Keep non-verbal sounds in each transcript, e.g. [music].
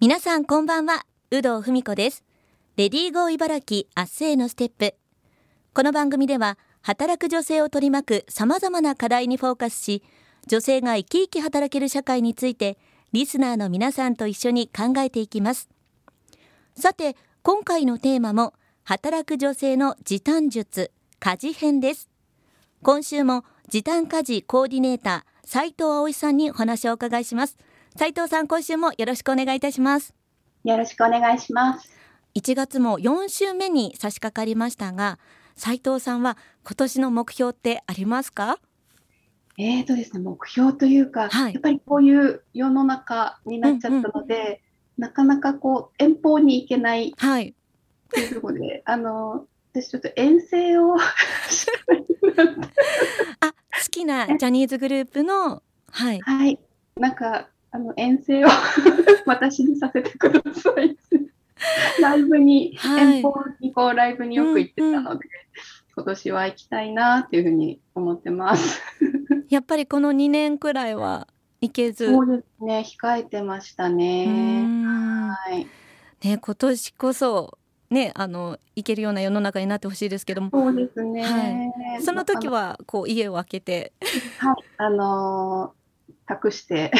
皆さんこんばんは。有働文子です。レディーゴー茨城明日へのステップ。この番組では働く女性を取り巻く様々な課題にフォーカスし女性が生き生き働ける社会についてリスナーの皆さんと一緒に考えていきます。さて今回のテーマも働く女性の時短術家事編です。今週も時短家事コーディネーター斉藤葵さんにお話をお伺いします。斉藤さん今週もよろしくお願いいたします。よろしくお願いします。1月も4週目に差し掛かりましたが斉藤さんは今年の目標ってありますか？えーとですね、目標というか、はい、やっぱりこういう世の中になっちゃったので、うんうん、なかなかこう遠方に行けないとい。うところで、はい、あの私ちょっと遠征を [laughs] あ好きなジャニーズグループのはい、はい、なんかあの遠征を [laughs] 私にさせてください。ライブに、はい、遠方にこうライブによく行ってたので、うんうん、今年は行きたいなっていうふうに思ってます。[laughs] やっぱりこの2年くらいは行けず。そうですね、控えてましたね。はい。ね、今年こそ。ね、あの行けるような世の中になってほしいですけども。そうですね。はい、その時はこう家を開けて。はい、あの託して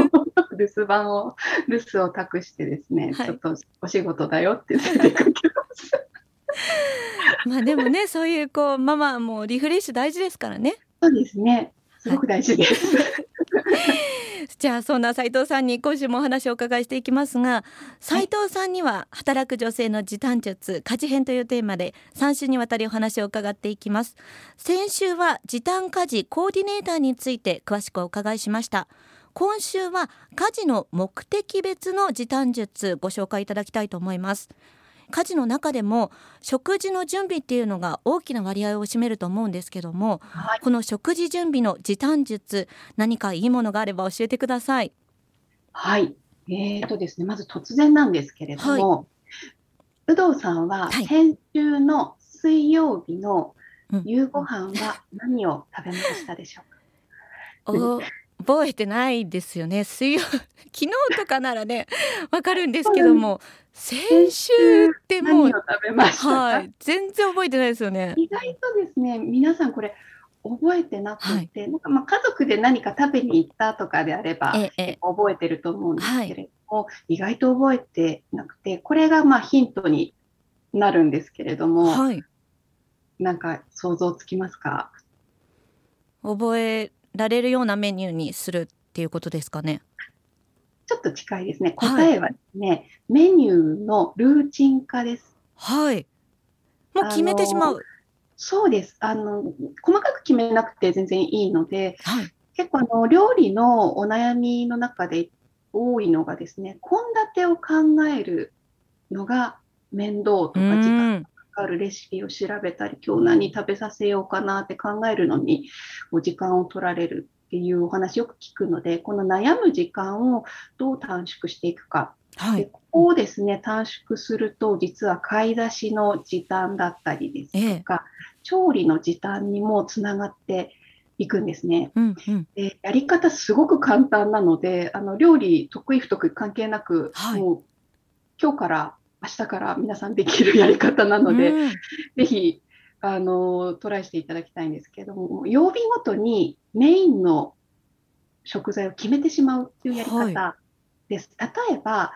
[laughs] 留守番を留守を託してですね、はい、ちょっとお仕事だよって出てかけます。[laughs] まあでもねそういうこうママもリフレッシュ大事ですからね。そうですね。すごく大事です。はい、じゃあそんな斉藤さんに今週もお話をお伺いしていきますが斉藤さんには働く女性の時短術家事編というテーマで3週にわたりお話を伺っていきます。先週は時短家事コーディネーターについて詳しくお伺いしました。今週は家事の目的別の時短術ご紹介いただきたいと思います家事の中でも食事の準備っていうのが大きな割合を占めると思うんですけども、はい、この食事準備の時短術何かいいものがあれば教えてください。はい。えーとですね、まず突然なんですけれども、はい、有働さんは先週の水曜日の夕ご飯は何を食べましたでしょうか、[laughs] うん覚えてないですよね。水曜 [laughs] 昨日とかならねわかるんですけども先週ってもうはい、全然覚えてないですよね。意外とですね皆さんこれ覚えてなくて、はい、なんかまあ家族で何か食べに行ったとかであれば、ええ、覚えてると思うんですけれども、はい、意外と覚えてなくてこれがまあヒントになるんですけれども、はい、なんか想像つきますか？覚えられるようなメニューにするっていうことですかね？ちょっと近いですね。答えはですね、はい、メニューのルーチン化です。はい。もう決めてしまう。そうです。あの、細かく決めなくて全然いいので、はい、結構あの、料理のお悩みの中で多いのがですね、献立を考えるのが面倒とか時間かるレシピを調べたり、今日何食べさせようかなって考えるのに、お時間を取られるっていうお話よく聞くので、この悩む時間をどう短縮していくか。はい、でここをですね、短縮すると、実は買い出しの時短だったりですとか、ええ、調理の時短にもつながっていくんですね。うんうん、でやり方すごく簡単なので、あの料理得意不得意関係なく、はい、もう今日から明日から皆さんできるやり方なので、うん、ぜひあのトライしていただきたいんですけども曜日ごとにメインの食材を決めてしまうっていうやり方です。はい、例えば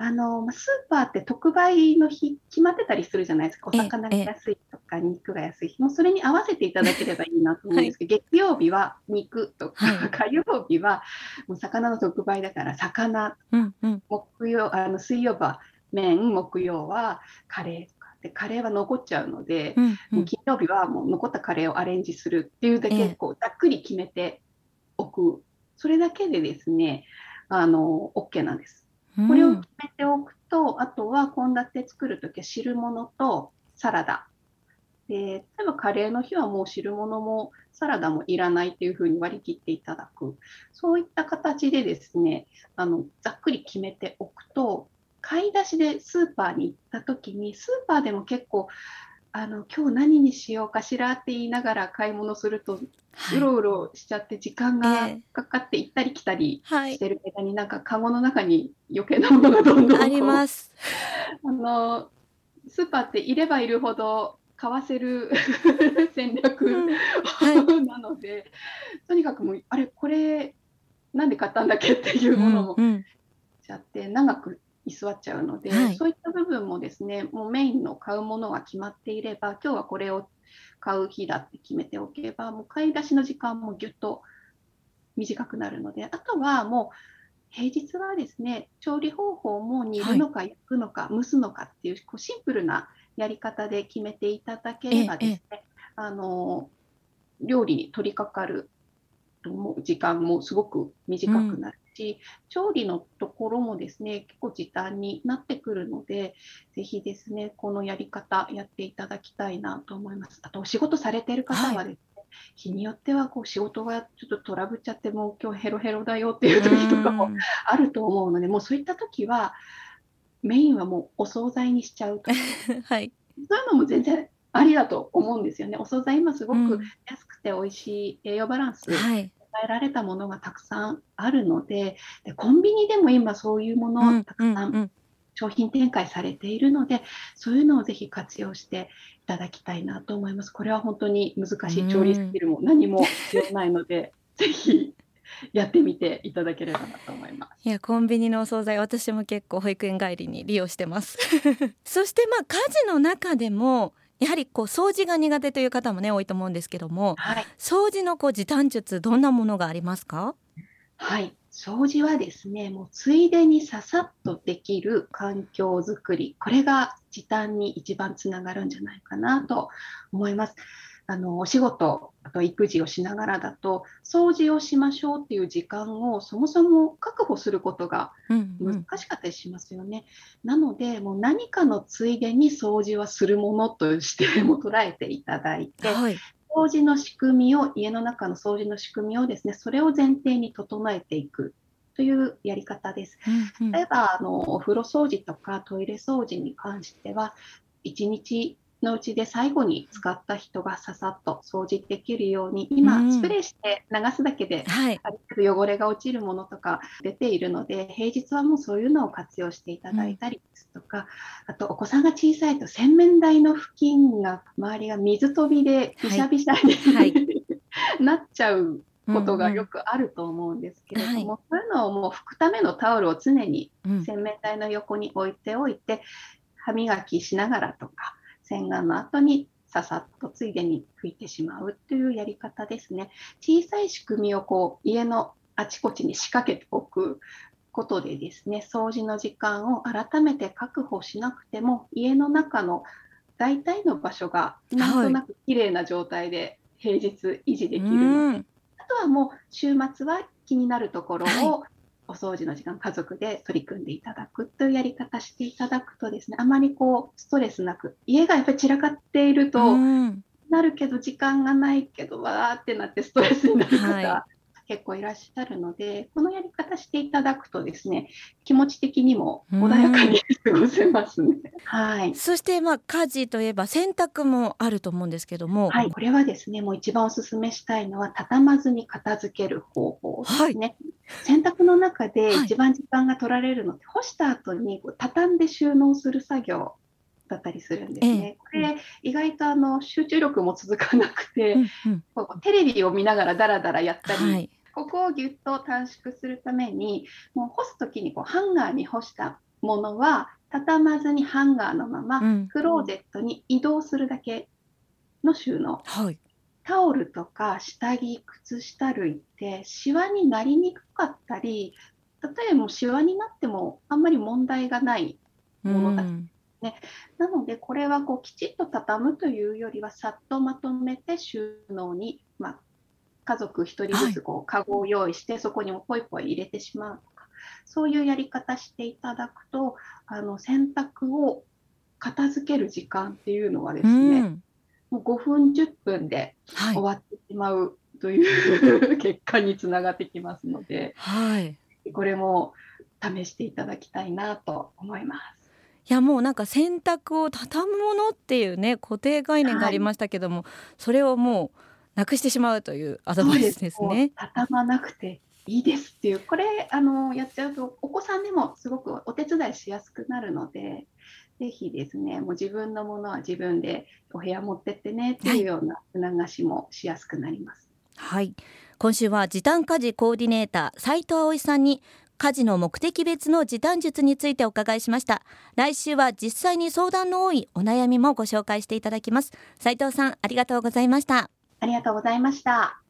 あのスーパーって特売の日決まってたりするじゃないですか。お魚が安いとか肉が安い日。もうそれに合わせていただければいいなと思うんですけど、はい、月曜日は肉とか、はい、火曜日はもう魚の特売だから魚、うんうん、木曜あの水曜日は麺木曜はカレーとかでカレーは残っちゃうので、うんうん、金曜日はもう残ったカレーをアレンジするっていうだけこうざっくり決めておくそれだけでですねあの OK なんです。これを決めておくと、あとは献立作るときは汁物とサラダ。で例えばカレーの日はもう汁物もサラダもいらないっていうふうに割り切っていただく。そういった形でですね、あのざっくり決めておくと、買い出しでスーパーに行った時にスーパーでも結構あの今日何にしようかしらって言いながら買い物すると、はい、うろうろしちゃって時間がかかって行ったり来たりしてる間に、なんかカゴの中に余計なものがどんどんあります。あのスーパーっていればいるほど買わせる [laughs] 戦略、うん。はい、なのでとにかくもうあれこれなんで買ったんだっけっていうものもちゃって、長く居座っちゃうので、はい、そういった部分もですねもうメインの買うものが決まっていれば今日はこれを買う日だって決めておけばもう買い出しの時間もぎゅっと短くなるのであとはもう平日はですね調理方法も煮るのか焼くのか、はい、蒸すのかっていうこうシンプルなやり方で決めていただければですねあの料理に取り掛かる時間もすごく短くなるし、調理のところもですね、結構時短になってくるので、ぜひですね、このやり方やっていただきたいなと思います。あと、お仕事されてる方はですね、はい、日によってはこう仕事がちょっとトラブっちゃってもう今日ヘロヘロだよっていう時とかもあると思うので、もうそういった時はメインはもうお惣菜にしちゃうと [laughs] はい、そういうのも全然ありだと思うんですよね。お惣菜今すごく安くて美味しい栄養バランス、はいえられたものがたくさんあるのででコンビニでも今そういうものをたくさん商品展開されているので、そういうのをぜひ活用していただきたいなと思います。これは本当に難しい調理スキルも何も必要ないので、[laughs] ぜひやってみていただければなと思います。いやコンビニのお惣菜私も結構保育園帰りに利用してます。[laughs] そしてまあ家事の中でもやはりこう掃除が苦手という方もね多いと思うんですけども、はい、掃除のこう時短術どんなものがありますか？はい。掃除はですねもうついでにささっとできる環境づくり。これが時短に一番つながるんじゃないかなと思います。あのお仕事あと育児をしながらだと掃除をしましょうっていう時間をそもそも確保することが難しかったりしますよね。うんうん、なのでもう何かのついでに掃除はするものとして [laughs] も捉えていただいて、はい、掃除の仕組みを家の中の掃除の仕組みをですねそれを前提に整えていくというやり方です。うんうん、例えばあのお風呂掃除とかトイレ掃除に関しては1日のうちで最後に使った人がささっと掃除できるように今、スプレーして流すだけで、はい、汚れが落ちるものとか出ているので平日はもうそういうのを活用していただいたりですとか、あとお子さんが小さいと洗面台の付近が周りが水飛びでびしゃびしゃに、はい、[laughs] なっちゃうことがよくあると思うんですけれども、うんうんはい、そういうのをもう拭くためのタオルを常に洗面台の横に置いておいて、歯磨きしながらとか洗顔の後にささっとついでに拭いてしまうというやり方ですね。小さい仕組みをこう家のあちこちに仕掛けておくことでですね、掃除の時間を改めて確保しなくても、家の中の大体の場所がなんとなく綺麗な状態で平日維持できるので、はい、あとはもう週末は気になるところをお掃除の時間、家族で取り組んでいただくというやり方していただくとですね、あまりこう、ストレスなく、家がやっぱり散らかっていると、なるけど、時間がないけど、わーってなってストレスになる方、はい、結構いらっしゃるので、このやり方していただくとですね、気持ち的にも穏やかに過ごせますね。はい。そしてまあ家事といえば洗濯もあると思うんですけども、はい、これはですね、もう一番お勧めしたいのは畳まずに片付ける方法ですね。はい洗濯の中で一番時間が取られるのって、干した後にこう畳んで収納する作業だったりするんですね。これ意外とあの集中力も続かなくて、こうテレビを見ながらダラダラやったり、はい、ここをぎゅっと短縮するためにもう干す時にこうハンガーに干したものは畳まずにハンガーのままクローゼットに移動するだけの収納。はいタオルとか下着、靴下類ってシワになりにくかったり、例えばシワになってもあんまり問題がないものだね。なのでこれはこうきちっと畳むというよりはさっとまとめて収納に、まあ、家族1人ずつこうカゴを用意して、そこにもポイポイ入れてしまうとかそういうやり方していただくとあの洗濯を片付ける時間っていうのはですね、もう5分10分で終わってしまうという、はい、結果につながってきますので、はい、これも試していただきたいなと思います。いやもうなんか洗濯を畳むものっていうね固定概念がありましたけども、はい、それをもうなくしてしまうというアドバイスです。ね。畳まなくていいですっていう。これあのやっちゃうとお子さんでもすごくお手伝いしやすくなるのでぜひですねもう自分のものは自分でお部屋持ってってねっていうような促しもしやすくなります。はい、今週は時短家事コーディネーター斉藤葵さんに家事の目的別の時短術についてお伺いしました。来週は実際に相談の多いお悩みもご紹介していただきます。斉藤さんありがとうございました。ありがとうございました